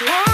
life.